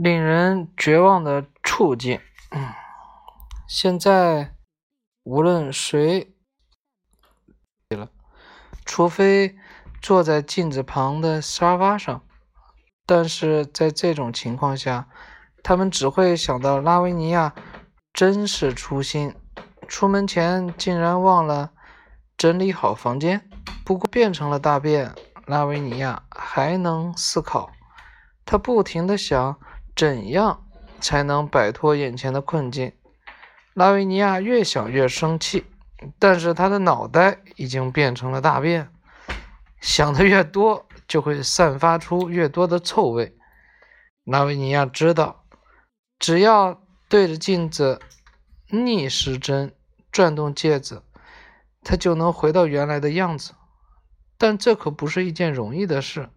令人绝望的处境。现在无论谁了，除非坐在镜子旁的沙发上，但是在这种情况下，他们只会想到拉维尼亚真是粗心，出门前竟然忘了整理好房间。不过变成了大便，拉维尼亚还能思考，他不停地想。怎样才能摆脱眼前的困境？拉维尼亚越想越生气，但是他的脑袋已经变成了大便，想的越多，就会散发出越多的臭味。拉维尼亚知道，只要对着镜子逆时针转动戒指，他就能回到原来的样子。但这可不是一件容易的事。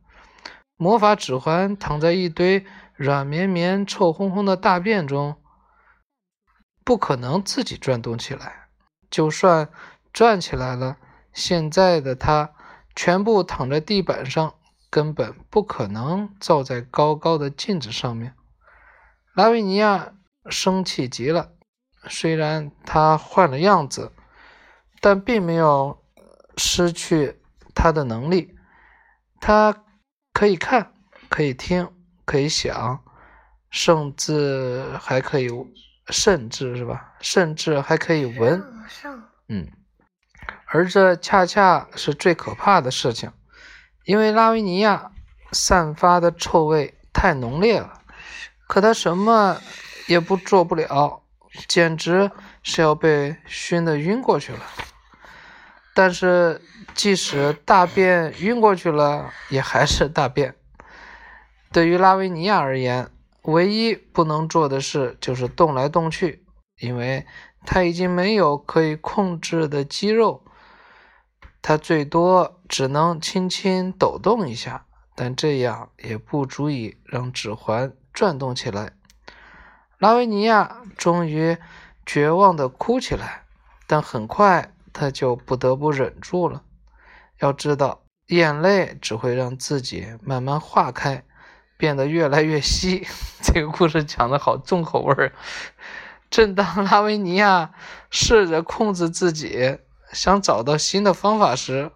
魔法指环躺在一堆。软绵绵、臭烘烘的大便中，不可能自己转动起来。就算转起来了，现在的他全部躺在地板上，根本不可能照在高高的镜子上面。拉维尼亚生气极了。虽然他换了样子，但并没有失去他的能力。他可以看，可以听。可以想，甚至还可以，甚至是吧？甚至还可以闻，嗯，而这恰恰是最可怕的事情，因为拉维尼亚散发的臭味太浓烈了，可他什么也不做不了，简直是要被熏得晕过去了。但是，即使大便晕过去了，也还是大便。对于拉维尼亚而言，唯一不能做的事就是动来动去，因为他已经没有可以控制的肌肉。他最多只能轻轻抖动一下，但这样也不足以让指环转动起来。拉维尼亚终于绝望地哭起来，但很快他就不得不忍住了。要知道，眼泪只会让自己慢慢化开。变得越来越稀，这个故事讲的好重口味儿。正当拉维尼亚试着控制自己，想找到新的方法时，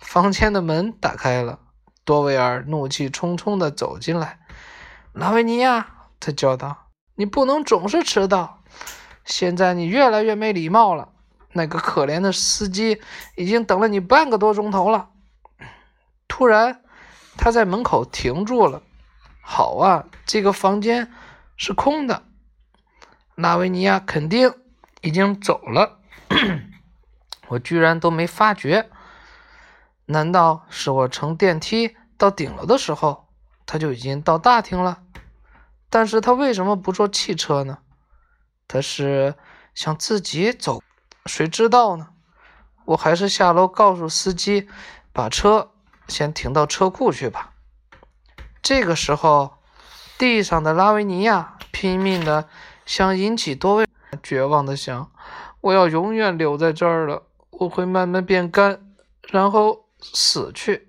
房间的门打开了，多维尔怒气冲冲地走进来。拉维尼亚，他叫道：“你不能总是迟到，现在你越来越没礼貌了。那个可怜的司机已经等了你半个多钟头了。”突然，他在门口停住了。好啊，这个房间是空的，拉维尼亚肯定已经走了，我居然都没发觉。难道是我乘电梯到顶楼的时候，他就已经到大厅了？但是他为什么不坐汽车呢？他是想自己走？谁知道呢？我还是下楼告诉司机，把车先停到车库去吧。这个时候，地上的拉维尼亚拼命的想引起多维，绝望的想：“我要永远留在这儿了，我会慢慢变干，然后死去。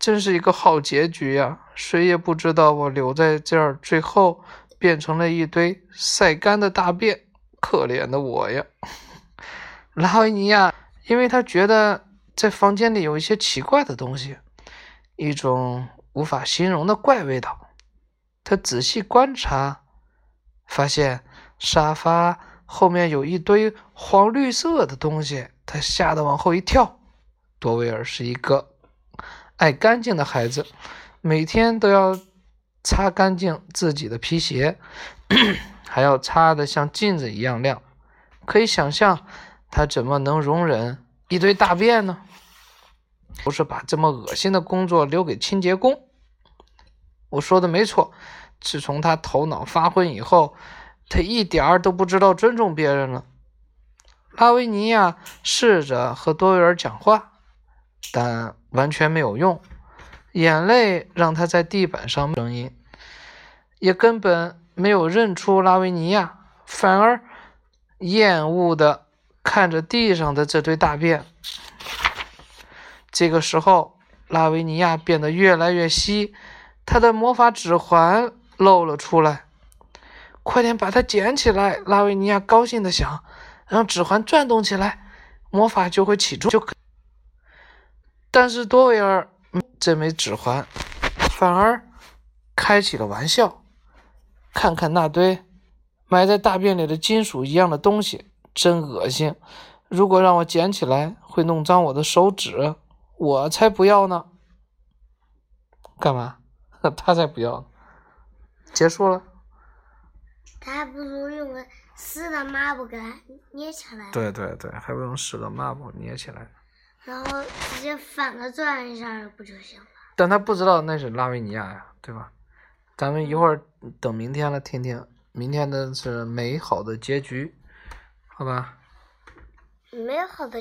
真是一个好结局呀！谁也不知道我留在这儿，最后变成了一堆晒干的大便。可怜的我呀！”拉维尼亚，因为他觉得在房间里有一些奇怪的东西，一种。无法形容的怪味道。他仔细观察，发现沙发后面有一堆黄绿色的东西。他吓得往后一跳。多威尔是一个爱干净的孩子，每天都要擦干净自己的皮鞋，还要擦得像镜子一样亮。可以想象，他怎么能容忍一堆大便呢？不是把这么恶心的工作留给清洁工。我说的没错，自从他头脑发昏以后，他一点儿都不知道尊重别人了。拉维尼亚试着和多维尔讲话，但完全没有用。眼泪让他在地板上声音，也根本没有认出拉维尼亚，反而厌恶的看着地上的这堆大便。这个时候，拉维尼亚变得越来越稀。他的魔法指环露了出来。快点把它捡起来！拉维尼亚高兴的想。让指环转动起来，魔法就会起作用。但是多维尔这枚指环反而开起了玩笑。看看那堆埋在大便里的金属一样的东西，真恶心！如果让我捡起来，会弄脏我的手指，我才不要呢！干嘛？他才不要！结束了。他还不如用个湿的抹布给它捏起来。对对对，还不用湿的抹布捏起来。然后直接反着转一下不就行了？但他不知道那是拉维尼亚呀，对吧？咱们一会儿等明天了，听听明天的是美好的结局，好吧？美好的。